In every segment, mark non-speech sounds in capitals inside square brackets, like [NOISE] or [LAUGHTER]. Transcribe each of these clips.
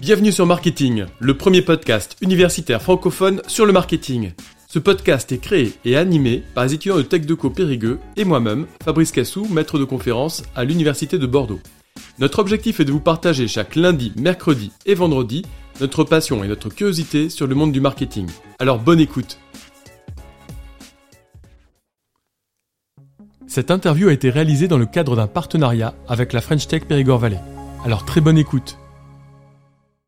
Bienvenue sur Marketing, le premier podcast universitaire francophone sur le marketing. Ce podcast est créé et animé par les étudiants de TechDeco Périgueux et moi-même, Fabrice Cassou, maître de conférence à l'Université de Bordeaux. Notre objectif est de vous partager chaque lundi, mercredi et vendredi notre passion et notre curiosité sur le monde du marketing. Alors bonne écoute Cette interview a été réalisée dans le cadre d'un partenariat avec la French Tech Périgord Valley. Alors très bonne écoute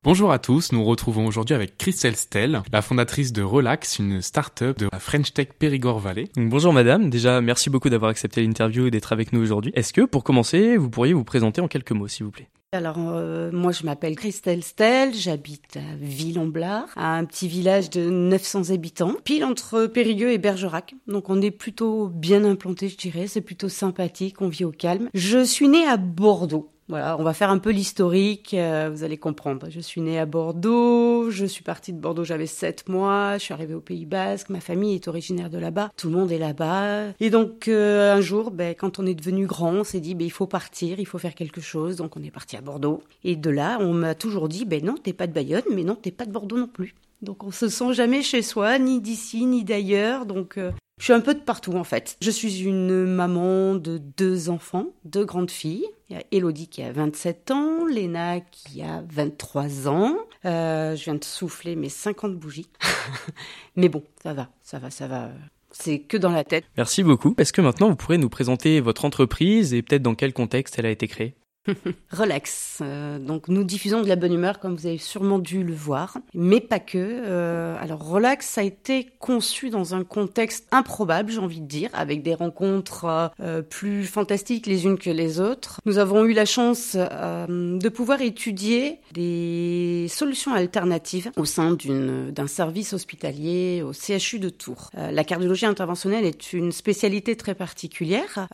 Bonjour à tous, nous retrouvons aujourd'hui avec Christelle Stell, la fondatrice de Relax, une start-up de la French Tech Périgord Valley. bonjour madame, déjà merci beaucoup d'avoir accepté l'interview et d'être avec nous aujourd'hui. Est-ce que pour commencer, vous pourriez vous présenter en quelques mots s'il vous plaît? Alors, euh, moi, je m'appelle Christelle Stell, j'habite à Ville-en-Blard, un petit village de 900 habitants, pile entre Périgueux et Bergerac. Donc, on est plutôt bien implanté, je dirais. C'est plutôt sympathique, on vit au calme. Je suis née à Bordeaux. Voilà, on va faire un peu l'historique, euh, vous allez comprendre. Je suis née à Bordeaux, je suis partie de Bordeaux, j'avais 7 mois, je suis arrivée au Pays Basque, ma famille est originaire de là-bas, tout le monde est là-bas. Et donc euh, un jour, ben, quand on est devenu grand, on s'est dit, ben, il faut partir, il faut faire quelque chose, donc on est parti à Bordeaux. Et de là, on m'a toujours dit, ben non, t'es pas de Bayonne, mais non, t'es pas de Bordeaux non plus. Donc on se sent jamais chez soi, ni d'ici, ni d'ailleurs. Donc euh, je suis un peu de partout en fait. Je suis une maman de deux enfants, deux grandes filles. Il y a Elodie qui a 27 ans, Léna qui a 23 ans. Euh, je viens de souffler mes 50 bougies. [LAUGHS] Mais bon, ça va, ça va, ça va. C'est que dans la tête. Merci beaucoup. Est-ce que maintenant vous pourrez nous présenter votre entreprise et peut-être dans quel contexte elle a été créée? [LAUGHS] Relax. Euh, donc nous diffusons de la bonne humeur comme vous avez sûrement dû le voir, mais pas que. Euh, alors Relax a été conçu dans un contexte improbable, j'ai envie de dire, avec des rencontres euh, plus fantastiques les unes que les autres. Nous avons eu la chance de pouvoir étudier des solutions alternatives au sein d'un service hospitalier au CHU de Tours. la cardiologie interventionnelle est une spécialité très particulière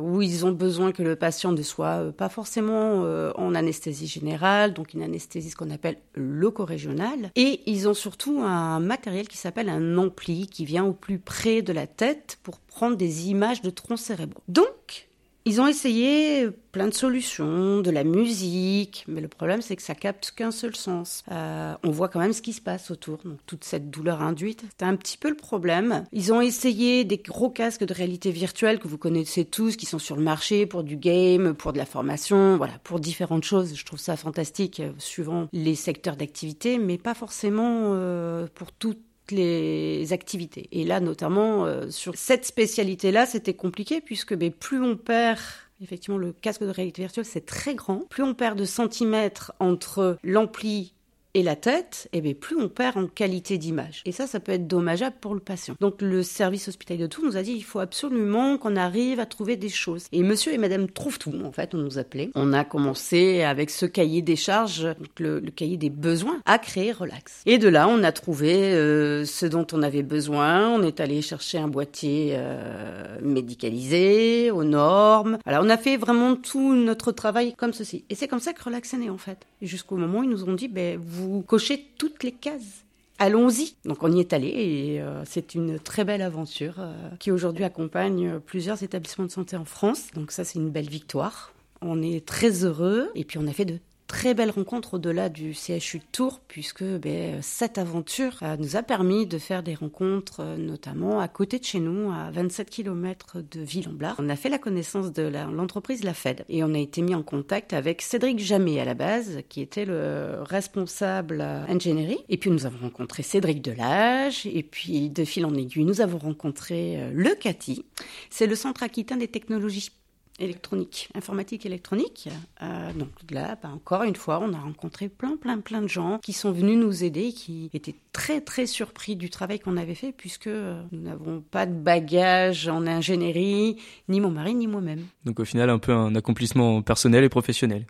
où ils ont besoin que le patient ne soit pas forcément forcément euh, en anesthésie générale, donc une anesthésie ce qu'on appelle loco-régionale. Et ils ont surtout un matériel qui s'appelle un ampli qui vient au plus près de la tête pour prendre des images de troncs cérébraux. Donc, ils ont essayé plein de solutions, de la musique, mais le problème c'est que ça capte qu'un seul sens. Euh, on voit quand même ce qui se passe autour, donc toute cette douleur induite, c'est un petit peu le problème. Ils ont essayé des gros casques de réalité virtuelle que vous connaissez tous, qui sont sur le marché pour du game, pour de la formation, voilà, pour différentes choses. Je trouve ça fantastique, euh, suivant les secteurs d'activité, mais pas forcément euh, pour toutes les activités. Et là, notamment, euh, sur cette spécialité-là, c'était compliqué puisque plus on perd Effectivement, le casque de réalité virtuelle, c'est très grand. Plus on perd de centimètres entre l'ampli et la tête, eh bien plus on perd en qualité d'image. Et ça, ça peut être dommageable pour le patient. Donc le service hospitalier de Tours nous a dit il faut absolument qu'on arrive à trouver des choses. Et monsieur et madame trouvent tout, en fait, on nous appelait. On a commencé avec ce cahier des charges, le, cahier des besoins, à créer Relax. Et de là, on a trouvé euh, ce dont on avait besoin. On est allé chercher un boîtier euh, médicalisé, aux normes. Alors on a fait vraiment tout notre travail comme ceci. Et c'est comme ça que Relax est né, en fait. Jusqu'au moment où ils nous ont dit, ben, vous vous cochez toutes les cases. Allons-y. Donc on y est allé et euh, c'est une très belle aventure euh, qui aujourd'hui accompagne plusieurs établissements de santé en France. Donc ça c'est une belle victoire. On est très heureux et puis on a fait de très belle rencontre au-delà du CHU de Tours, puisque ben, cette aventure euh, nous a permis de faire des rencontres, euh, notamment à côté de chez nous, à 27 km de Ville-en-Blard. On a fait la connaissance de l'entreprise la, Fed et on a été mis en contact avec Cédric Jamet à la base, qui était le responsable ingénierie. Et puis nous avons rencontré Cédric Delage, et puis de fil en aiguille, nous avons rencontré euh, le CATI. C'est le Centre Aquitain des technologies électronique, informatique électronique. Euh, donc là, bah, encore une fois, on a rencontré plein, plein, plein de gens qui sont venus nous aider, qui étaient très, très surpris du travail qu'on avait fait, puisque euh, nous n'avons pas de bagage en ingénierie, ni mon mari, ni moi-même. Donc au final, un peu un accomplissement personnel et professionnel.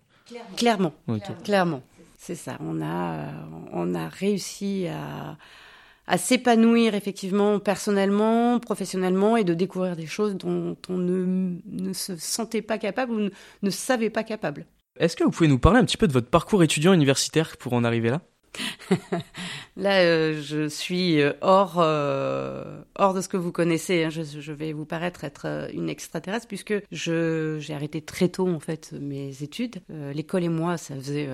Clairement, clairement. C'est ça. On a, on a réussi à à s'épanouir effectivement personnellement, professionnellement et de découvrir des choses dont on ne, ne se sentait pas capable ou ne, ne savait pas capable. Est-ce que vous pouvez nous parler un petit peu de votre parcours étudiant universitaire pour en arriver là? [LAUGHS] Là, euh, je suis euh, hors, euh, hors de ce que vous connaissez. Hein. Je, je, vais vous paraître être une extraterrestre puisque j'ai arrêté très tôt en fait mes études. l'école et moi, ça faisait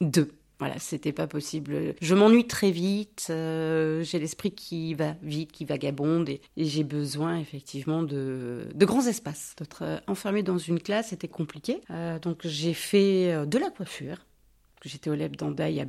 deux. Voilà, c'était pas possible. Je m'ennuie très vite. j'ai l'esprit qui va vite, qui vagabonde, et, j'ai besoin effectivement de, de grands espaces. D'être enfermé dans une classe, c'était compliqué. donc j'ai fait de la coiffure. J'étais au Leb d'Andaï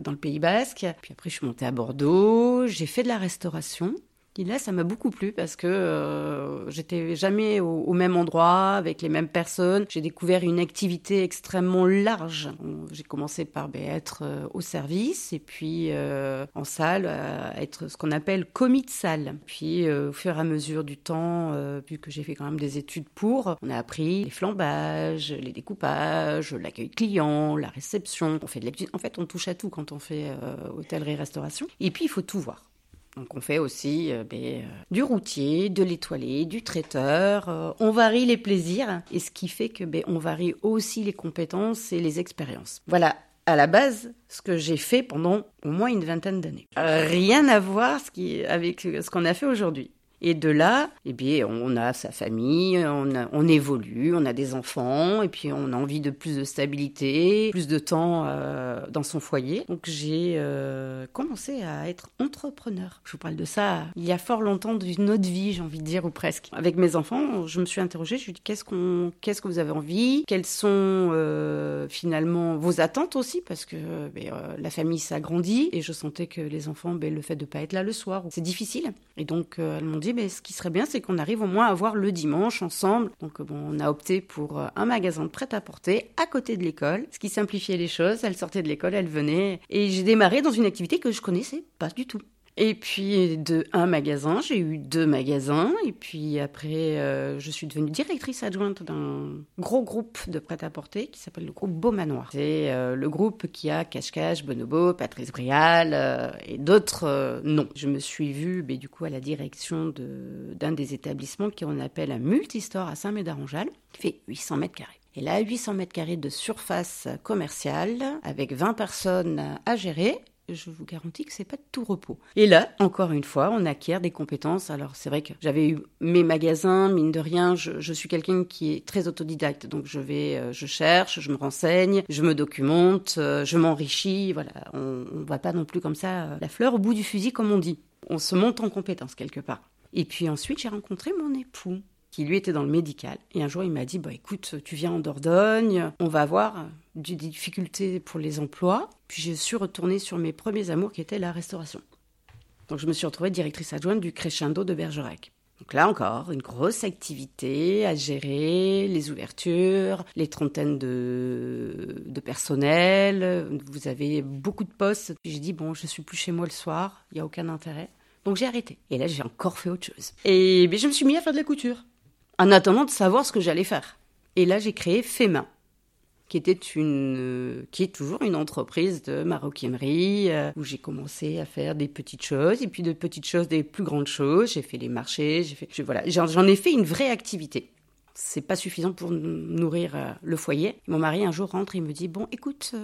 dans le Pays Basque. Puis après, je suis montée à Bordeaux. J'ai fait de la restauration. Et là, ça m'a beaucoup plu parce que euh, j'étais jamais au, même endroit avec les mêmes personnes. J'ai découvert une activité extrêmement large. J'ai commencé par ben, être euh, au service et puis euh, en salle, à être ce qu'on appelle commis de salle. Puis euh, au fur et à mesure du temps, euh, vu que j'ai fait quand même des études pour, on a appris les flambages, les découpages, l'accueil client, la réception. On fait de En fait, on touche à tout quand on fait hôtellerie-restauration. Et puis, il faut tout voir. Donc on fait aussi euh, ben, euh, du routier, de l'étoilé, du traiteur. Euh, on varie les plaisirs et ce qui fait que ben, on varie aussi les compétences et les expériences. Voilà. À la base, ce que j'ai fait pendant au moins une vingtaine d'années. rien à voir avec ce qu'on a fait aujourd'hui. Et de là, eh bien, on a sa famille, on, évolue, on a des enfants, et puis on a envie de plus de stabilité, plus de temps euh, dans son foyer. Donc j'ai euh, commencé à être entrepreneur. Je vous parle de ça il y a fort longtemps d'une autre vie, j'ai envie de dire, ou presque. Avec mes enfants, je me suis interrogée, je me suis dit, qu'est-ce, qu'on, qu'est-ce que vous avez envie? Quelles sont euh, finalement vos attentes aussi? Parce que ben, la famille s'agrandit, et je sentais que les enfants, ben, le fait de ne pas être là le soir, c'est difficile. Et donc, euh, elles m'ont dit, mais ce qui serait bien, c'est qu'on arrive au moins à voir le dimanche ensemble. Donc bon, on a opté pour euh, un magasin de prêt-à-porter à côté de l'école, ce qui simplifiait les choses. Elle sortait de l'école, elle venait, et j'ai démarré dans une activité que je connaissais pas du tout. Et puis de un magasin, j'ai eu deux magasins. Et puis après, euh, je suis devenue directrice adjointe d'un gros groupe de prêt-à-porter qui s'appelle le groupe Beau Manoir. C'est euh, le groupe qui a Cache-Cache, Bonobo, Patrice Brial euh, et d'autres noms. Je me suis vue du coup à la direction d'un des établissements qu'on appelle un multistore à Saint-Médard-en-Jalles, qui fait 800 mètres carrés. Et là, 800 mètres carrés de surface commerciale avec 20 personnes à gérer je vous garantis que c'est pas de tout repos. Et là, encore une fois, on acquiert des compétences. Alors c'est vrai que j'avais eu mes magasins, mine de rien, je, suis quelqu'un qui est très autodidacte, donc je vais, euh, je cherche, je me renseigne, je me documente, euh, je m'enrichis. Voilà, on, on va pas non plus comme ça euh, la fleur au bout du fusil, comme on dit. On se monte en compétences quelque part. Et puis ensuite, j'ai rencontré mon époux qui lui était dans le médical. Et un jour, il m'a dit, bah écoute, tu viens en Dordogne, on va avoir des difficultés pour les emplois. Puis je suis retournée sur mes premiers amours qui étaient la restauration. Donc je me suis retrouvée directrice adjointe du Crescendo de Bergerac. Donc là encore, une grosse activité à gérer, les ouvertures, les trentaines de, de personnel, vous avez beaucoup de postes. Puis j'ai dit, bon, je suis plus chez moi le soir, il n'y a aucun intérêt. Donc j'ai arrêté. Et là, j'ai encore fait autre chose. Et bien, je me suis mis à faire de la couture en attendant de savoir ce que j'allais faire. Et là, j'ai créé Fema, qui était une, euh, qui est toujours une entreprise de maroquinerie euh, où j'ai commencé à faire des petites choses et puis de petites choses des plus grandes choses. J'ai fait les marchés, j'ai fait, je, voilà, j'en ai fait une vraie activité. C'est pas suffisant pour nourrir euh, le foyer. Mon mari un jour rentre et me dit bon, écoute,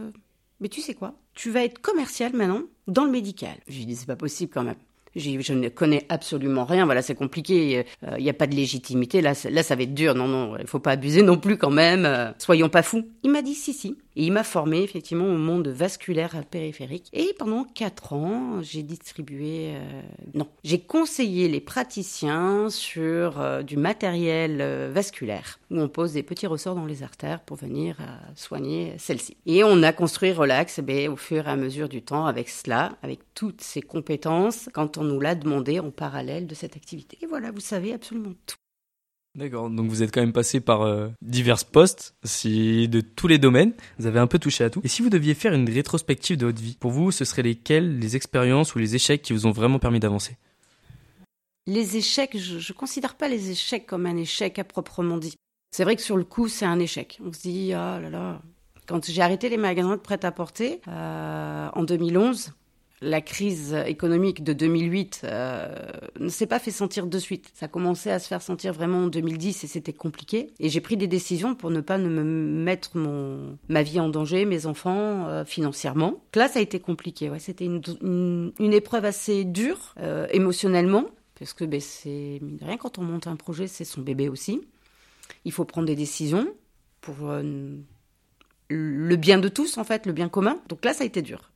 mais tu sais quoi, tu vas être commercial maintenant dans le médical. Je lui dis c'est pas possible quand même. Je ne connais absolument rien. Voilà, c'est compliqué. Il euh, n'y a pas de légitimité. Là, là, ça va être dur. Non, non, il faut pas abuser non plus quand même. Euh, soyons pas fous. Il m'a dit si, si. Et il m'a formé effectivement au monde vasculaire périphérique. Et pendant quatre ans, j'ai distribué, euh, non, j'ai conseillé les praticiens sur euh, du matériel euh, vasculaire où on pose des petits ressorts dans les artères pour venir soigner celles-ci. Et on a construit Relax ben, au fur et à mesure du temps avec cela, avec toutes ces compétences quand on nous l'a demandé en parallèle de cette activité. Et voilà, vous savez absolument tout. D'accord, donc vous êtes quand même passé par euh, divers postes, si de tous les domaines, vous avez un peu touché à tout. Et si vous deviez faire une rétrospective de votre vie, pour vous, ce seraient lesquels les expériences ou les échecs qui vous ont vraiment permis d'avancer? Les échecs, je ne considère pas les échecs comme un échec à proprement dit. C'est vrai que sur le coup, c'est un échec. On se dit, ah là là. Quand j'ai arrêté les magasins de prêt-à-porter euh, en 2011, la crise économique de 2008 euh, ne s'est pas fait sentir de suite. Ça a commencé à se faire sentir vraiment en 2010 et c'était compliqué. Et j'ai pris des décisions pour ne pas me mettre mon, ma vie en danger, mes enfants, euh, financièrement. Là, ça a été compliqué. Ouais. C'était une, une, épreuve assez dure, euh, émotionnellement, parce que ben, c'est, mine de rien, quand on monte un projet, c'est son bébé aussi. Il faut prendre des décisions pour le bien de tous, en fait, le bien commun. Donc là, ça a été dur.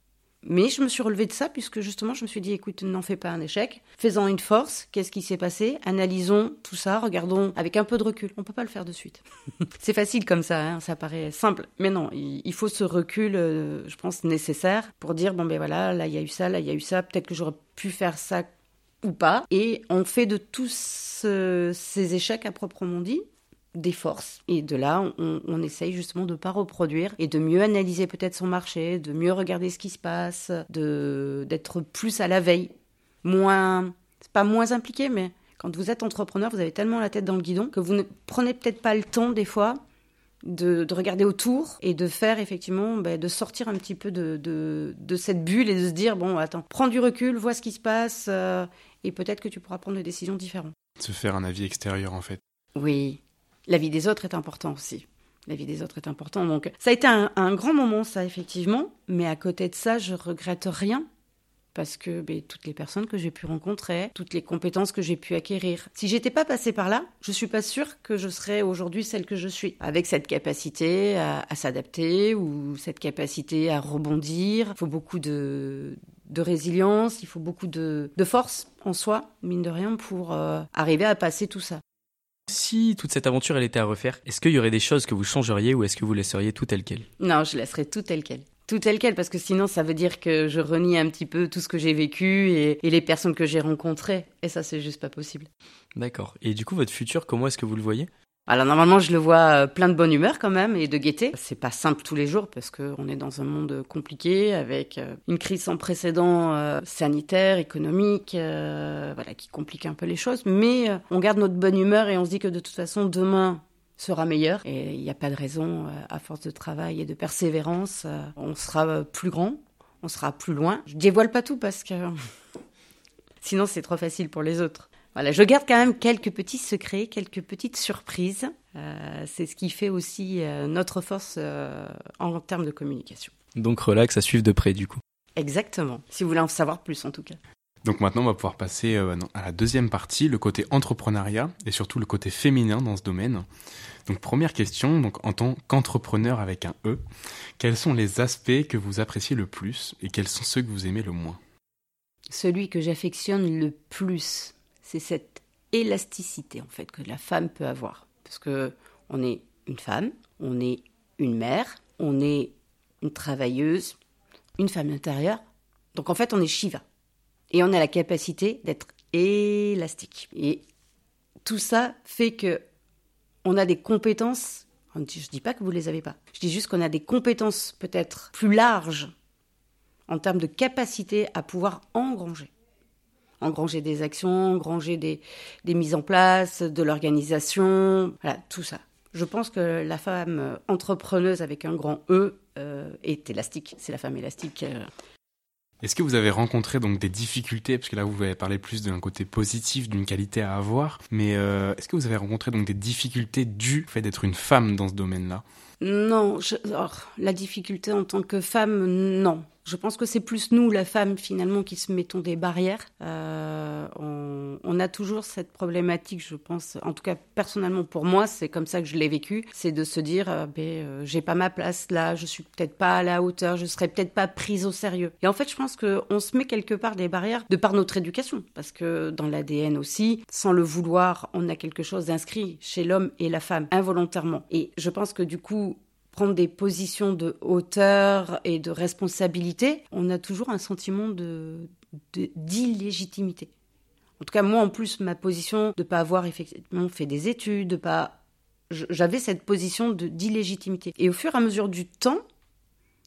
Mais je me suis relevée de ça puisque justement je me suis dit écoute, n'en fais pas un échec, fais-en une force, qu'est-ce qui s'est passé, analysons tout ça, regardons avec un peu de recul. On peut pas le faire de suite. [LAUGHS] c'est facile comme ça, hein, ça paraît simple, mais non, il faut ce recul, euh, je pense nécessaire pour dire bon ben voilà, là il y a eu ça, là il y a eu ça, peut-être que j'aurais pu faire ça ou pas, et on fait de tous ces échecs à proprement dit des forces. Et de là, on, essaye justement de ne pas reproduire et de mieux analyser peut-être son marché, de mieux regarder ce qui se passe, de d'être plus à la veille, moins, c'est pas moins impliqué, mais quand vous êtes entrepreneur, vous avez tellement la tête dans le guidon que vous ne prenez peut-être pas le temps des fois de, regarder autour et de faire effectivement, ben, de sortir un petit peu de, de, cette bulle et de se dire, bon, attends, prends du recul, vois ce qui se passe euh, et peut-être que tu pourras prendre des décisions différentes. Se faire un avis extérieur en fait. Oui, la vie des autres est importante aussi. La vie des autres est importante. Donc, ça a été un, grand moment, ça, effectivement. Mais à côté de ça, je regrette rien. Parce que ben, toutes les personnes que j'ai pu rencontrer, toutes les compétences que j'ai pu acquérir. Si j'étais pas passée par là, je suis pas sûre que je serais aujourd'hui celle que je suis. Avec cette capacité à, s'adapter ou cette capacité à rebondir. Il faut beaucoup de, résilience, il faut beaucoup de, force en soi, mine de rien, pour euh, arriver à passer tout ça. Si toute cette aventure elle était à refaire, est-ce qu'il y aurait des choses que vous changeriez ou est-ce que vous laisseriez tout tel quel? Non, je laisserais tout tel quel. Tout tel quel, parce que sinon ça veut dire que je renie un petit peu tout ce que j'ai vécu et, et les personnes que j'ai rencontrées. Et ça, c'est juste pas possible. D'accord. Et du coup, votre futur, comment est-ce que vous le voyez? Alors normalement, je le vois euh, plein de bonne humeur quand même et de gaieté. C'est pas simple tous les jours parce qu'on est dans un monde compliqué avec euh, une crise sans précédent euh, sanitaire, économique, voilà, qui complique un peu les choses. Mais on garde notre bonne humeur et on se dit que de toute façon, demain sera meilleur et il n'y a pas de raison, à force de travail et de persévérance, on sera plus grand, on sera plus loin. Je dévoile pas tout parce que [LAUGHS] sinon c'est trop facile pour les autres. Voilà, je garde quand même quelques petits secrets, quelques petites surprises. Euh, c'est ce qui fait aussi euh, notre force euh, en termes de communication. Donc relax à suivre de près du coup. Exactement, si vous voulez en savoir plus en tout cas. Donc maintenant, on va pouvoir passer à la deuxième partie, le côté entrepreneuriat et surtout le côté féminin dans ce domaine. Donc première question, donc en tant qu'entrepreneur avec un E, quels sont les aspects que vous appréciez le plus et quels sont ceux que vous aimez le moins? Celui que j'affectionne le plus, c'est cette élasticité en fait que la femme peut avoir. Parce que on est une femme, on est une mère, on est une travailleuse, une femme intérieure. Donc en fait, on est Shiva. Et on a la capacité d'être élastique. Et tout ça fait que on a des compétences. Je ne dis pas que vous les avez pas. Je dis juste qu'on a des compétences peut-être plus larges en termes de capacité à pouvoir engranger engranger des actions, engranger des, des mises en place, de l'organisation, voilà, tout ça. Je pense que la femme entrepreneuse avec un grand E euh, est élastique. C'est la femme élastique. Euh. Est-ce que vous avez rencontré donc des difficultés, parce que là vous avez parlé plus d'un côté positif, d'une qualité à avoir, mais euh, est-ce que vous avez rencontré donc des difficultés dues au fait d'être une femme dans ce domaine-là? Non, oh, la difficulté en tant que femme, non. Je pense que c'est plus nous, la femme, finalement, qui se mettons des barrières. Euh, on, a toujours cette problématique, je pense, en tout cas personnellement pour moi, c'est comme ça que je l'ai vécu, c'est de se dire, euh, ben, euh, j'ai pas ma place là, je suis peut-être pas à la hauteur, je serai peut-être pas prise au sérieux. Et en fait, je pense qu'on se met quelque part des barrières de par notre éducation, parce que dans l'ADN aussi, sans le vouloir, on a quelque chose d'inscrit chez l'homme et la femme, involontairement. Et je pense que du coup, prendre des positions de hauteur et de responsabilité, on a toujours un sentiment de d'illégitimité. En tout cas, moi, en plus, ma position de ne pas avoir effectivement fait des études, de pas, j'avais cette position d'illégitimité. Et au fur et à mesure du temps,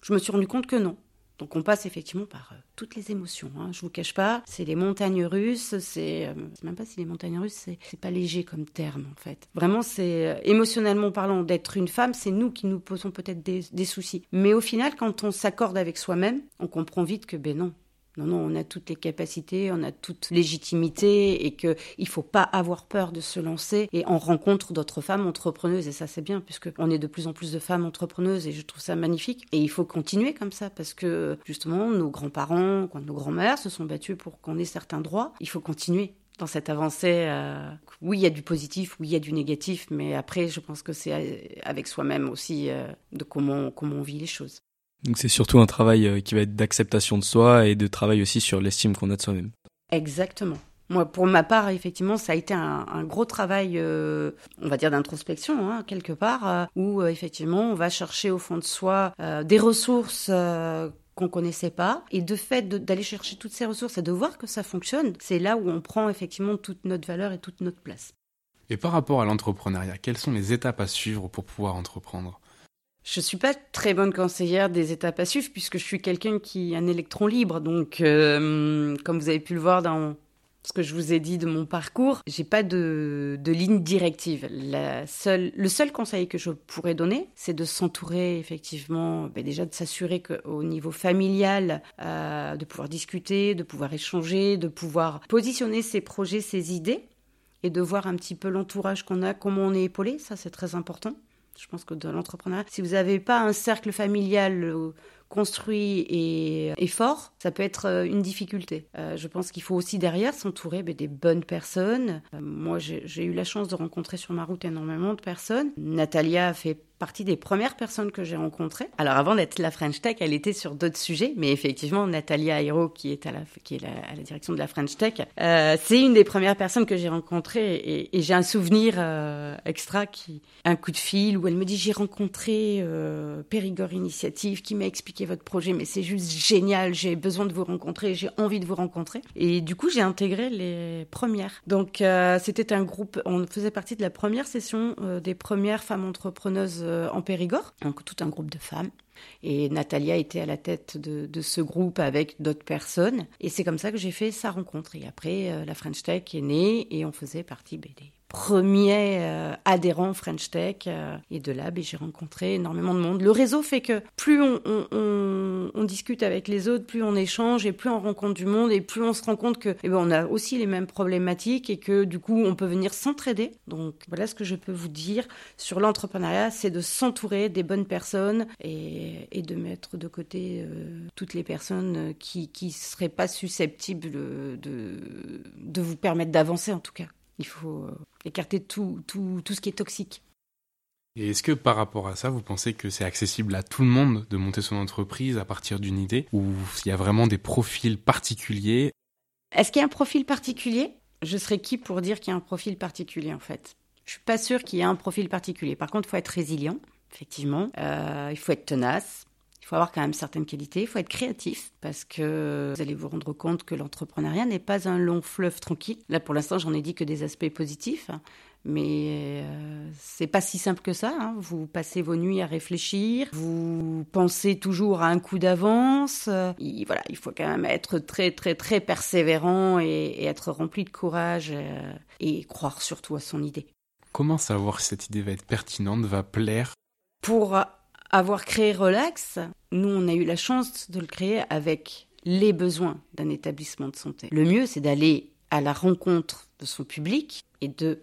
je me suis rendu compte que non. Donc on passe effectivement par euh, toutes les émotions. Hein. Je vous cache pas, c'est les montagnes russes. C'est euh, même pas si les montagnes russes, c'est pas léger comme terme en fait. Vraiment, c'est euh, émotionnellement parlant d'être une femme, c'est nous qui nous posons peut-être des, soucis. Mais au final, quand on s'accorde avec soi-même, on comprend vite que ben non, Non, non, on a toutes les capacités, on a toute légitimité et qu'il ne faut pas avoir peur de se lancer. Et on rencontre d'autres femmes entrepreneuses et ça c'est bien puisqu'on est de plus en plus de femmes entrepreneuses et je trouve ça magnifique. Et il faut continuer comme ça parce que justement nos grands-parents, nos grands-mères se sont battus pour qu'on ait certains droits. Il faut continuer dans cette avancée. Euh, oui, il y a du positif, oui, il y a du négatif, mais après, je pense que c'est avec soi-même aussi euh, de comment, comment on vit les choses. Donc c'est surtout un travail euh, qui va être d'acceptation de soi et de travail aussi sur l'estime qu'on a de soi-même. Exactement. Moi, pour ma part, effectivement, ça a été un, gros travail, on va dire, d'introspection, hein, quelque part, où effectivement, on va chercher au fond de soi des ressources qu'on connaissait pas. Et de fait d'aller chercher toutes ces ressources et de voir que ça fonctionne, c'est là où on prend effectivement toute notre valeur et toute notre place. Et par rapport à l'entrepreneuriat, quelles sont les étapes à suivre pour pouvoir entreprendre? Je suis pas très bonne conseillère des étapes à suivre puisque je suis quelqu'un qui est un électron libre. Donc, euh, comme vous avez pu le voir dans ce que je vous ai dit de mon parcours, j'ai pas de, ligne directive. Le seul conseil que je pourrais donner, c'est de s'entourer effectivement, ben déjà de s'assurer qu'au niveau familial, euh, de pouvoir discuter, de pouvoir échanger, de pouvoir positionner ses projets, ses idées, et de voir un petit peu l'entourage qu'on a, comment on est épaulé. Ça, c'est très important. Je pense que dans l'entrepreneuriat, si vous n'avez pas un cercle familial euh, construit et, fort, ça peut être euh, une difficulté. Euh, je pense qu'il faut aussi derrière s'entourer ben, des bonnes personnes. moi, j'ai eu la chance de rencontrer sur ma route énormément de personnes. Natalia fait partie des premières personnes que j'ai rencontrées. Alors avant d'être la French Tech, elle était sur d'autres sujets, mais effectivement, Natalia Airo, qui est à la, direction de la French Tech, euh, c'est une des premières personnes que j'ai rencontrées et, j'ai un souvenir euh, extra qui, un coup de fil où elle me dit j'ai rencontré euh, Périgord Initiative qui m'a expliqué votre projet, mais c'est juste génial, j'ai besoin de vous rencontrer, j'ai envie de vous rencontrer. Et du coup, j'ai intégré les premières. Donc euh, c'était un groupe, on faisait partie de la première session euh, des premières femmes entrepreneuses euh, en Périgord, donc tout un groupe de femmes. Et Natalia était à la tête de, ce groupe avec d'autres personnes. Et c'est comme ça que j'ai fait sa rencontre. Et après, la French Tech est née et on faisait partie BD premier euh, adhérent French Tech. Euh, et de là, ben, j'ai rencontré énormément de monde. Le réseau fait que plus on, discute avec les autres, plus on échange et plus on rencontre du monde et plus on se rend compte que eh ben, on a aussi les mêmes problématiques et que du coup, on peut venir s'entraider. Donc voilà ce que je peux vous dire sur l'entrepreneuriat, c'est de s'entourer des bonnes personnes et, de mettre de côté euh, toutes les personnes qui ne seraient pas susceptibles de, de vous permettre d'avancer en tout cas. Il faut euh, écarter tout, tout, tout ce qui est toxique. Et est-ce que par rapport à ça, vous pensez que c'est accessible à tout le monde de monter son entreprise à partir d'une idée ou s'il y a vraiment des profils particuliers? Est-ce qu'il y a un profil particulier? Je serais qui pour dire qu'il y a un profil particulier en fait? Je suis pas sûre qu'il y ait un profil particulier. Par contre, il faut être résilient, effectivement. Euh, il faut être tenace. Il faut avoir quand même certaines qualités, il faut être créatif parce que vous allez vous rendre compte que l'entrepreneuriat n'est pas un long fleuve tranquille. Là, pour l'instant, j'en ai dit que des aspects positifs, mais euh, c'est pas si simple que ça. Hein. Vous passez vos nuits à réfléchir, vous pensez toujours à un coup d'avance. voilà, il faut quand même être très, très, très persévérant et, être rempli de courage euh, et croire surtout à son idée. Comment savoir si cette idée va être pertinente, va plaire? Pour avoir créé Relax, nous, on a eu la chance de le créer avec les besoins d'un établissement de santé. Le mieux, c'est d'aller à la rencontre de son public et de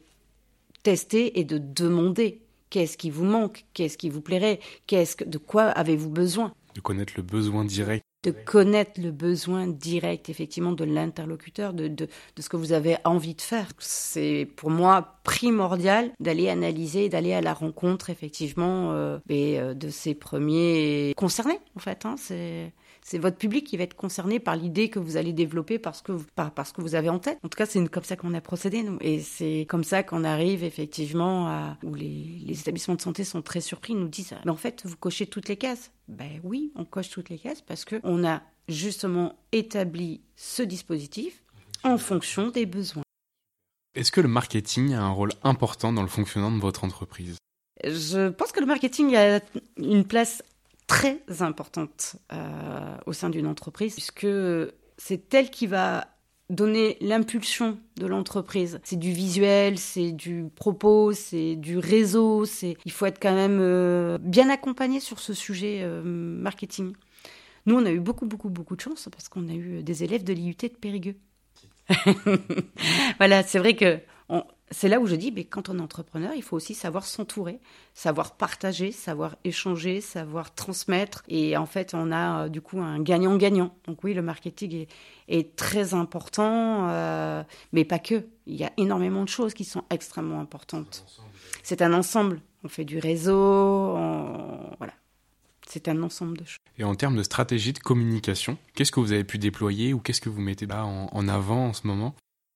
tester et de demander qu'est-ce qui vous manque, qu'est-ce qui vous plairait, qu'est-ce que, de quoi avez-vous besoin. De connaître le besoin direct de connaître le besoin direct, effectivement, de l'interlocuteur, de, de, de, ce que vous avez envie de faire. C'est pour moi primordial d'aller analyser, d'aller à la rencontre, effectivement, euh, euh de ces premiers concernés, en fait. Hein, c'est c'est votre public qui va être concerné par l'idée que vous allez développer parce que vous, par, parce que vous avez en tête. En tout cas, c'est comme ça qu'on a procédé, nous. Et c'est comme ça qu'on arrive effectivement à, où les, les, établissements de santé sont très surpris, ils nous disent, mais en fait, vous cochez toutes les cases. Ben oui, on coche toutes les cases parce qu'on a justement établi ce dispositif en fonction des besoins. Est-ce que le marketing a un rôle important dans le fonctionnement de votre entreprise? Je pense que le marketing a une place très importante euh, au sein d'une entreprise, puisque c'est elle qui va donner l'impulsion de l'entreprise. C'est du visuel, c'est du propos, c'est du réseau, c'est il faut être quand même euh, bien accompagné sur ce sujet euh, marketing. Nous, on a eu beaucoup, beaucoup, beaucoup de chance parce qu'on a eu des élèves de l'IUT de Périgueux. [LAUGHS] voilà, c'est vrai que c'est là où je dis, mais quand on est entrepreneur, il faut aussi savoir s'entourer, savoir partager, savoir échanger, savoir transmettre. Et en fait, on a euh, du coup un gagnant-gagnant. Donc oui, le marketing est, très important, euh, mais pas que. Il y a énormément de choses qui sont extrêmement importantes. C'est un ensemble. On fait du réseau, voilà. C'est un ensemble de choses. Et en termes de stratégie de communication, qu'est-ce que vous avez pu déployer ou qu'est-ce que vous mettez là en avant en ce moment?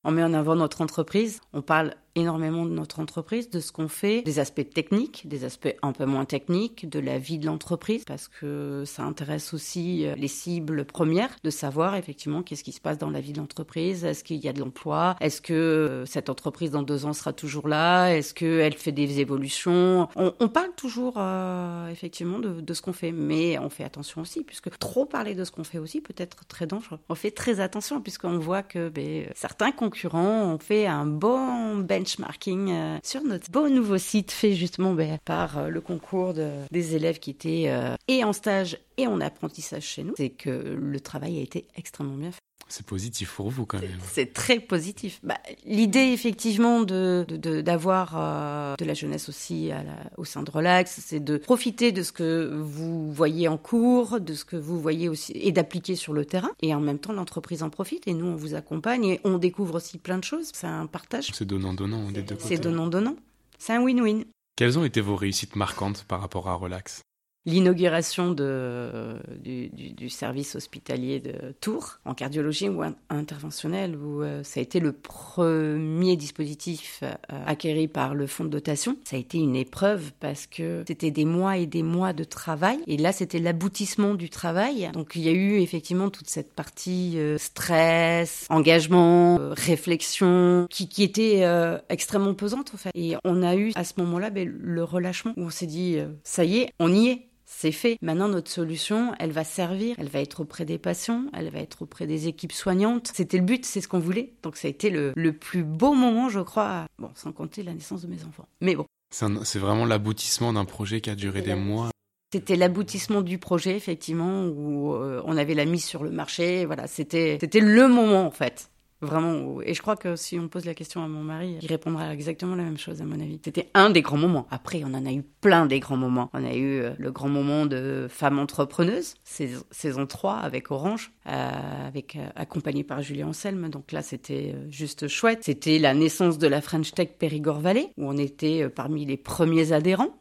On met en avant notre entreprise, on parle énormément de notre entreprise, de ce qu'on fait, des aspects techniques, des aspects un peu moins techniques, de la vie de l'entreprise, parce que ça intéresse aussi euh, les cibles premières, de savoir effectivement qu'est-ce qui se passe dans la vie de l'entreprise, est-ce qu'il y a de l'emploi, est-ce que euh, cette entreprise dans deux ans sera toujours là, est-ce qu'elle fait des évolutions. On, parle toujours euh, effectivement de, ce qu'on fait, mais on fait attention aussi, puisque trop parler de ce qu'on fait aussi peut être très dangereux. On fait très attention, puisqu'on voit que ben, certains concurrents ont fait un bon bench benchmarking euh, sur notre beau nouveau site fait justement ben, par euh, le concours des élèves qui étaient euh, et en stage et en apprentissage chez nous. C'est que le travail a été extrêmement bien fait. C'est positif pour vous quand même. C'est très positif. Bah, L'idée effectivement de d'avoir de, de, la jeunesse aussi à la, au sein de Relax, c'est de profiter de ce que vous voyez en cours, de ce que vous voyez aussi et d'appliquer sur le terrain. Et en même temps, l'entreprise en profite et nous on vous accompagne et on découvre aussi plein de choses. C'est un partage. C'est donnant donnant des deux côtés. C'est donnant donnant. C'est un win-win. Quelles ont été vos réussites marquantes par rapport à Relax? L'inauguration du, service hospitalier de Tours en cardiologie ou interventionnelle, où euh, ça a été le premier dispositif euh, par le fonds de dotation. Ça a été une épreuve parce que c'était des mois et des mois de travail. Et là, c'était l'aboutissement du travail. Donc, il y a eu effectivement toute cette partie euh, stress, engagement, réflexion, qui, qui était extrêmement pesante, en fait. Et on a eu à ce moment-là ben, le relâchement où on s'est dit, ça y est, on y est c'est fait. Maintenant, notre solution, elle va servir, elle va être auprès des patients, elle va être auprès des équipes soignantes. C'était le but, c'est ce qu'on voulait. Donc ça a été le, plus beau moment, je crois, bon, sans compter la naissance de mes enfants. Mais bon. C'est vraiment l'aboutissement d'un projet qui a duré des mois. C'était l'aboutissement du projet, effectivement, où euh, on avait la mise sur le marché. Voilà, c'était le moment, en fait. Vraiment. Et je crois que si on pose la question à mon mari, il répondra exactement la même chose, à mon avis. C'était un des grands moments. Après, on en a eu plein des grands moments. On a eu euh, le grand moment de femme entrepreneuse, saison 3 avec Orange, euh, avec, euh, accompagné par Julien Anselme. Donc là, c'était juste chouette. C'était la naissance de la French Tech Périgord Valley, où on était parmi les premiers adhérents.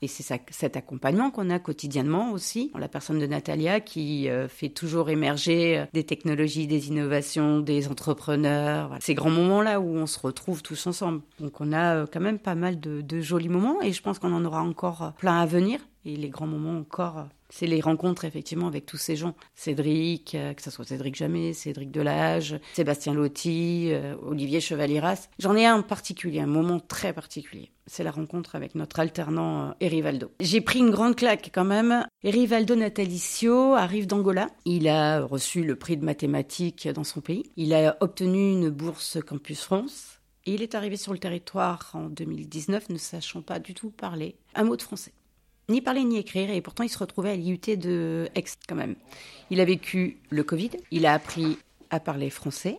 Et c'est cet accompagnement qu'on a quotidiennement aussi, la personne de Natalia qui euh, fait toujours émerger euh, des technologies, des innovations, des entrepreneurs. Ces grands moments-là où on se retrouve tous ensemble. Donc on a euh, quand même pas mal de, de jolis moments et je pense qu'on en aura encore plein à venir. Et les grands moments encore c'est les rencontres effectivement avec tous ces gens. Cédric, euh, que ce soit Cédric Jamais, Cédric Delage, Sébastien Lotti, euh, Olivier Chevaliras. J'en ai un particulier, un moment très particulier. C'est la rencontre avec notre alternant euh, Erivaldo. J'ai pris une grande claque quand même. Erivaldo Natalicio arrive d'Angola. Il a reçu le prix de mathématiques dans son pays. Il a obtenu une bourse Campus France. Et il est arrivé sur le territoire en 2019 ne sachant pas du tout parler un mot de français ni parler ni écrire, et pourtant il se retrouvait à l'IUT de Aix quand même. Il a vécu le Covid, il a appris à parler français,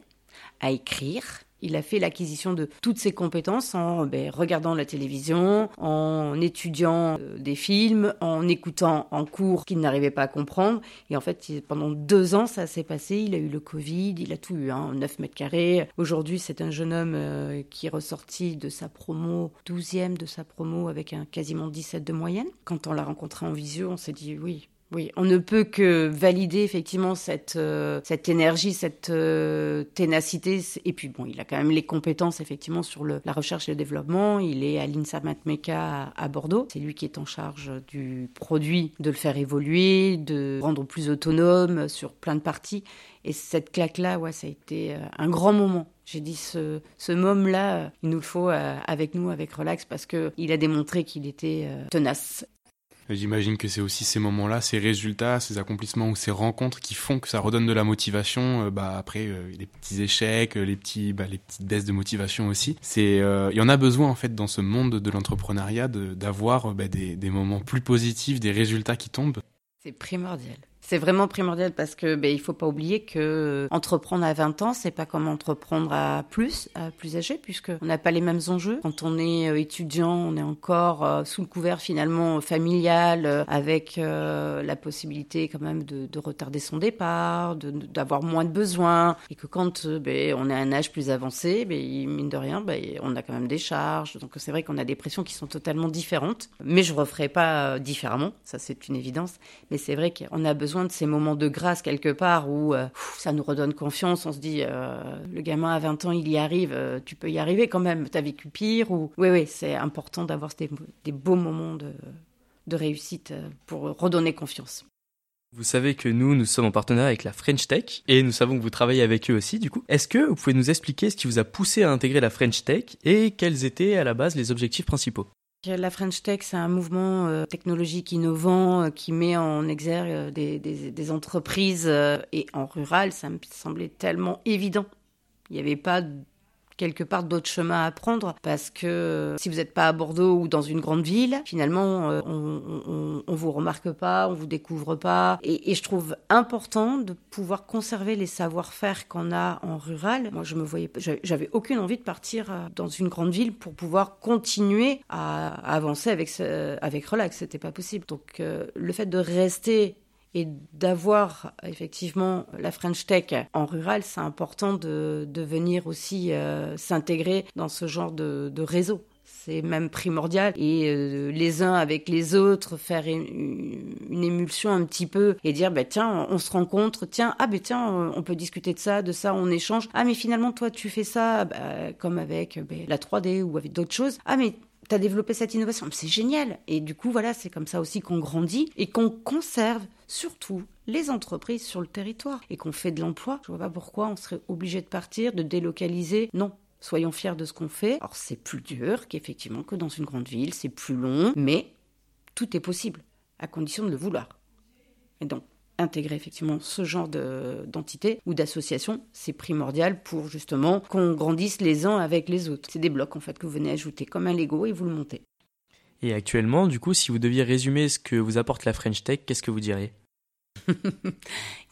à écrire, il a fait l'acquisition de toutes ses compétences en ben, regardant la télévision, en étudiant euh, des films, en écoutant en cours qu'il n'arrivait pas à comprendre. Et en fait, pendant deux ans, ça s'est passé. Il a eu le Covid, il a tout eu, hein, 9 mètres carrés. Aujourd'hui, c'est un jeune homme euh, qui est ressorti de sa promo, 12e de sa promo, avec un quasiment 17 de moyenne. Quand on l'a rencontré en visio, on s'est dit oui, oui, on ne peut que valider effectivement cette euh, cette énergie, cette euh, ténacité. Et puis bon, il a quand même les compétences effectivement sur le, la recherche et le développement. Il est à l'INSA Matmeka à, Bordeaux. C'est lui qui est en charge du produit, de le faire évoluer, de rendre plus autonome sur plein de parties. Et cette claque-là, ouais, ça a été euh, un grand moment. J'ai dit ce, ce môme-là, il nous le faut avec nous, avec Relax, parce que il a démontré qu'il était tenace. J'imagine que c'est aussi ces moments-là, ces résultats, ces accomplissements ou ces rencontres qui font que ça redonne de la motivation. Euh, bah après euh, les petits échecs, les petits, bah, les petites baisses de motivation aussi. C'est, euh, il y en a besoin en fait dans ce monde de l'entrepreneuriat d'avoir bah, des, des moments plus positifs, des résultats qui tombent. C'est primordial C'est vraiment primordial parce que ben, il faut pas oublier que euh, entreprendre à 20 ans, c'est pas comme entreprendre à plus, à plus âgé, puisque on n'a pas les mêmes enjeux. Quand on est euh, étudiant, on est encore euh, sous le couvert finalement familial, avec la possibilité quand même de, de retarder son départ, d'avoir moins de besoins, et que quand ben, on est à un âge plus avancé, ben, mine de rien, ben, on a quand même des charges. Donc c'est vrai qu'on a des pressions qui sont totalement différentes. Mais je referai pas différemment, ça c'est une évidence. Mais c'est vrai qu'on a besoin de ces moments de grâce quelque part où euh, ça nous redonne confiance. On se dit, euh, le gamin à 20 ans, il y arrive, euh, tu peux y arriver quand même. T'as vécu pire ou oui, oui, c'est important d'avoir des, beaux moments de, de réussite pour redonner confiance. Vous savez que nous, nous sommes en partenariat avec la French Tech et nous savons que vous travaillez avec eux aussi, du coup. Est-ce que vous pouvez nous expliquer ce qui vous a poussé à intégrer la French Tech et quels étaient à la base les objectifs principaux? La French Tech, c'est un mouvement euh, technologique innovant euh, qui met en exergue euh, des, des entreprises et en rural, ça me semblait tellement évident. Il n'y avait pas quelque part d'autres chemins à prendre parce que si vous n'êtes pas à Bordeaux ou dans une grande ville, finalement, euh, on, on, vous remarque pas, on vous découvre pas. Et, je trouve important de pouvoir conserver les savoir-faire qu'on a en rural. Moi, je me voyais, j'avais aucune envie de partir euh, dans une grande ville pour pouvoir continuer à, avancer avec avec Relax. C'était pas possible. Donc, euh, le fait de rester et d'avoir effectivement la French Tech en rural, c'est important de, de, venir aussi euh, s'intégrer dans ce genre de, de réseau. C'est même primordial. Et euh, les uns avec les autres, faire une, émulsion un petit peu et dire, bah, tiens, on se rencontre, tiens, ah ben tiens, on peut discuter de ça, de ça, on échange. Ah mais finalement, toi, tu fais ça, bah, comme avec bah, la 3D ou avec d'autres choses. Ah mais tu as développé cette innovation, c'est génial. Et du coup, voilà, c'est comme ça aussi qu'on grandit et qu'on conserve surtout les entreprises sur le territoire et qu'on fait de l'emploi. Je vois pas pourquoi on serait obligé de partir, de délocaliser. Non. Soyons fiers de ce qu'on fait. Alors c'est plus dur qu'effectivement que dans une grande ville, c'est plus long, mais tout est possible à condition de le vouloir. Et donc, intégrer effectivement ce genre d'entité ou d'association, c'est primordial pour justement qu'on grandisse les uns avec les autres. C'est des blocs en fait que vous venez ajouter comme un Lego et vous le montez. Et actuellement, du coup, si vous deviez résumer ce que vous apporte la French Tech, qu'est-ce que vous diriez? [LAUGHS]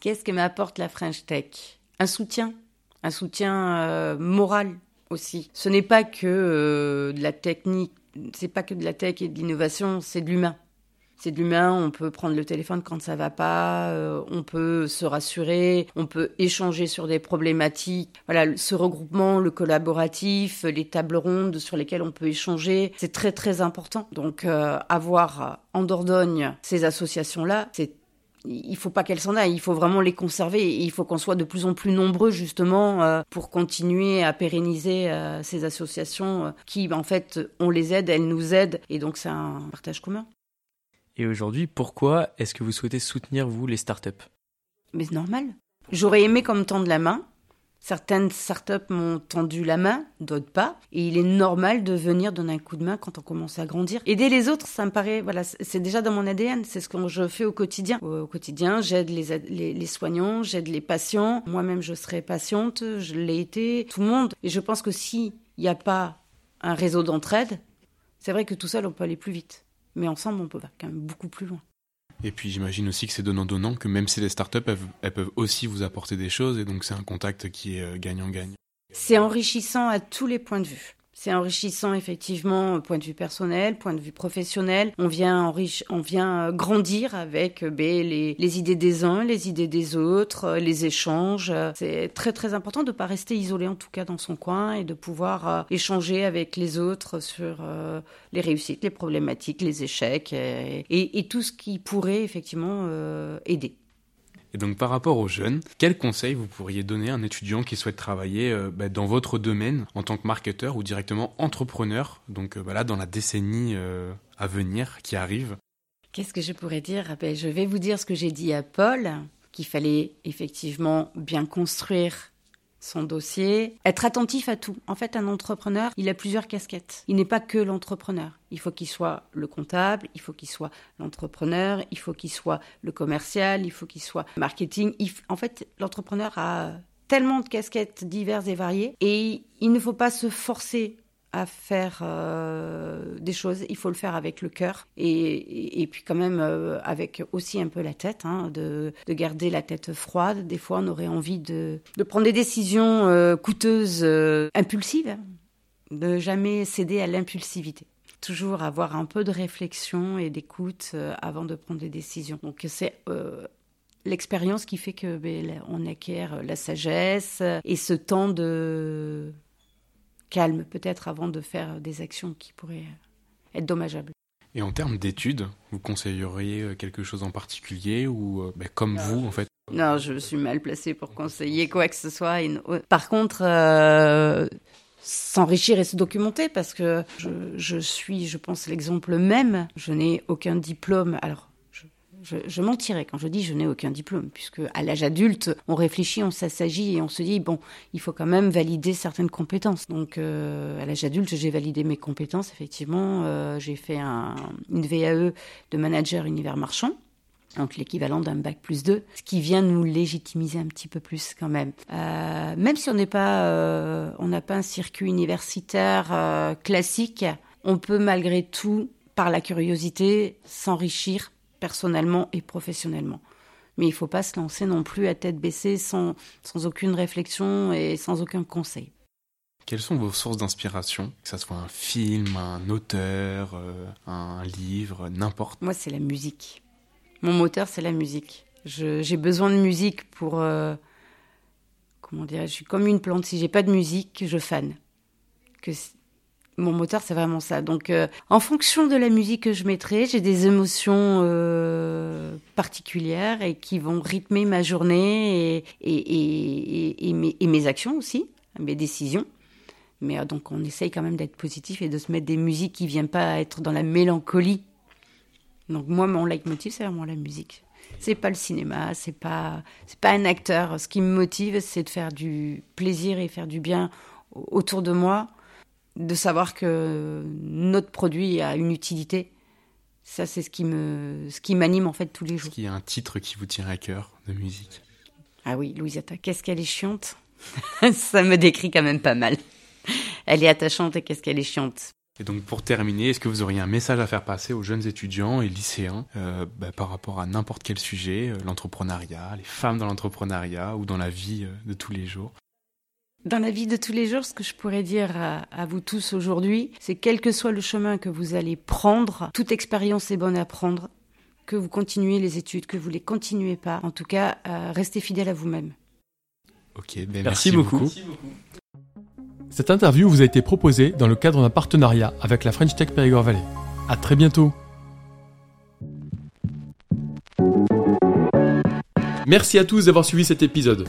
Qu'est-ce que m'apporte la French Tech? Un soutien, un soutien euh, moral aussi. Ce n'est pas que euh, de la technique, c'est pas que de la tech et de l'innovation, c'est de l'humain c'est de l'humain, on peut prendre le téléphone quand ça va pas, euh, on peut se rassurer, on peut échanger sur des problématiques. Voilà, ce regroupement, le collaboratif, les tables rondes sur lesquelles on peut échanger, c'est très très important. Donc euh, avoir en Dordogne ces associations-là, c'est il faut pas qu'elles s'en aillent, il faut vraiment les conserver il faut qu'on soit de plus en plus nombreux justement euh, pour continuer à pérenniser ces associations qui en fait on les aide, elles nous aident et donc c'est un partage commun. Et aujourd'hui, pourquoi est-ce que vous souhaitez soutenir, vous, les startups? Mais c'est normal. J'aurais aimé comme tendre la main. Certaines startups m'ont tendu la main, d'autres pas. Et il est normal de venir donner un coup de main quand on commence à grandir. Aider les autres, ça me paraît, voilà, c'est déjà dans mon ADN. C'est ce que je fais au quotidien. Au, quotidien, j'aide les, les, les, soignants, j'aide les patients. Moi-même, je serai patiente, je l'ai été, tout le monde. Et je pense que s'il n'y a pas un réseau d'entraide, c'est vrai que tout seul, on peut aller plus vite mais ensemble, on peut quand même beaucoup plus loin. Et puis j'imagine aussi que c'est donnant-donnant, que même si les startups, elles, elles peuvent aussi vous apporter des choses, et donc c'est un contact qui est euh, gagnant-gagnant. C'est enrichissant à tous les points de vue. C'est enrichissant effectivement, point de vue personnel, point de vue professionnel. On vient on vient euh, grandir avec euh, ben, les, les, idées des uns, les idées des autres, euh, les échanges. C'est très très important de ne pas rester isolé en tout cas dans son coin et de pouvoir échanger avec les autres sur les réussites, les problématiques, les échecs et, et, tout ce qui pourrait effectivement aider. Et donc par rapport aux jeunes, quels conseils vous pourriez donner à un étudiant qui souhaite travailler euh, bah, dans votre domaine en tant que marketeur ou directement entrepreneur, donc euh, voilà, dans la décennie euh, à venir qui arrive? Qu'est-ce que je pourrais dire? Ah ben, Je vais vous dire ce que j'ai dit à Paul, qu'il fallait effectivement bien construire son dossier, être attentif à tout. En fait, un entrepreneur, il a plusieurs casquettes. Il n'est pas que l'entrepreneur. Il faut qu'il soit le comptable, il faut qu'il soit l'entrepreneur, il faut qu'il soit le commercial, il faut qu'il soit marketing. En fait, l'entrepreneur a tellement de casquettes diverses et variées et il ne faut pas se forcer à faire euh, des choses, il faut le faire avec le cœur et, puis quand même euh, avec aussi un peu la tête, hein, de, de, garder la tête froide. Des fois, on aurait envie de, de prendre des décisions euh, coûteuses, impulsives, de jamais céder à l'impulsivité. Toujours avoir un peu de réflexion et d'écoute avant de prendre des décisions. Donc c'est l'expérience qui fait que ben, on acquiert la sagesse et ce temps de calme peut-être avant de faire des actions qui pourraient être dommageables. Et en termes d'études, vous conseilleriez euh, quelque chose en particulier ou euh, ben, comme vous en fait? Non, je suis mal placée pour conseiller quoi que ce soit. Par contre, euh, s'enrichir et se documenter parce que je, je suis, je pense, l'exemple même. Je n'ai aucun diplôme. Alors, je, mentirais quand je dis je n'ai aucun diplôme, puisque à l'âge adulte, on réfléchit, on s'assagit et on se dit bon, il faut quand même valider certaines compétences. Donc euh, à l'âge adulte, j'ai validé mes compétences. Effectivement, euh, j'ai fait un, une VAE de manager univers marchand. Donc l'équivalent d'un bac plus 2, ce qui vient nous légitimiser un petit peu plus quand même. Euh, même si on n'est pas, on n'a pas un circuit universitaire classique, on peut malgré tout, par la curiosité, s'enrichir personnellement et professionnellement. Mais il ne faut pas se lancer non plus à tête baissée sans, sans aucune réflexion et sans aucun conseil. Quelles sont vos sources d'inspiration Que ce soit un film, un auteur, euh, un livre, n'importe? Moi, c'est la musique. Mon moteur, c'est la musique. J'ai besoin de musique pour. Euh, comment dire Je suis comme une plante. Si j'ai pas de musique, je fane. Que mon moteur, c'est vraiment ça. Donc, euh, en fonction de la musique que je mettrai, j'ai des émotions euh, particulières et qui vont rythmer ma journée et, mes, actions aussi, mes décisions. Mais euh, donc, on essaye quand même d'être positif et de se mettre des musiques qui ne viennent pas être dans la mélancolie. Donc, moi, mon leitmotiv, c'est vraiment la musique. C'est pas le cinéma, c'est pas, pas un acteur. Ce qui me motive, c'est de faire du plaisir et faire du bien autour de moi de savoir que notre produit a une utilité. Ça, c'est ce qui me, ce qui m'anime en fait tous les jours. Est-ce qu'il y a un titre qui vous tient à cœur de musique? Ah oui, Louisetta, qu'est-ce qu'elle est chiante [LAUGHS] Ça me décrit quand même pas mal. Elle est attachante et qu'est-ce qu'elle est chiante. Et donc pour terminer, est-ce que vous auriez un message à faire passer aux jeunes étudiants et lycéens euh, bah, par rapport à n'importe quel sujet, euh, l'entrepreneuriat, les femmes dans l'entrepreneuriat ou dans la vie euh, de tous les jours? Dans la vie de tous les jours, ce que je pourrais dire à, vous tous aujourd'hui, c'est quel que soit le chemin que vous allez prendre, toute expérience est bonne à prendre, que vous continuez les études, que vous les continuez pas. En tout cas, euh, restez fidèle à vous-même. Ok, ben merci, beaucoup. Cette interview vous a été proposée dans le cadre d'un partenariat avec la French Tech Périgord Valley. À très bientôt. Merci à tous d'avoir suivi cet épisode.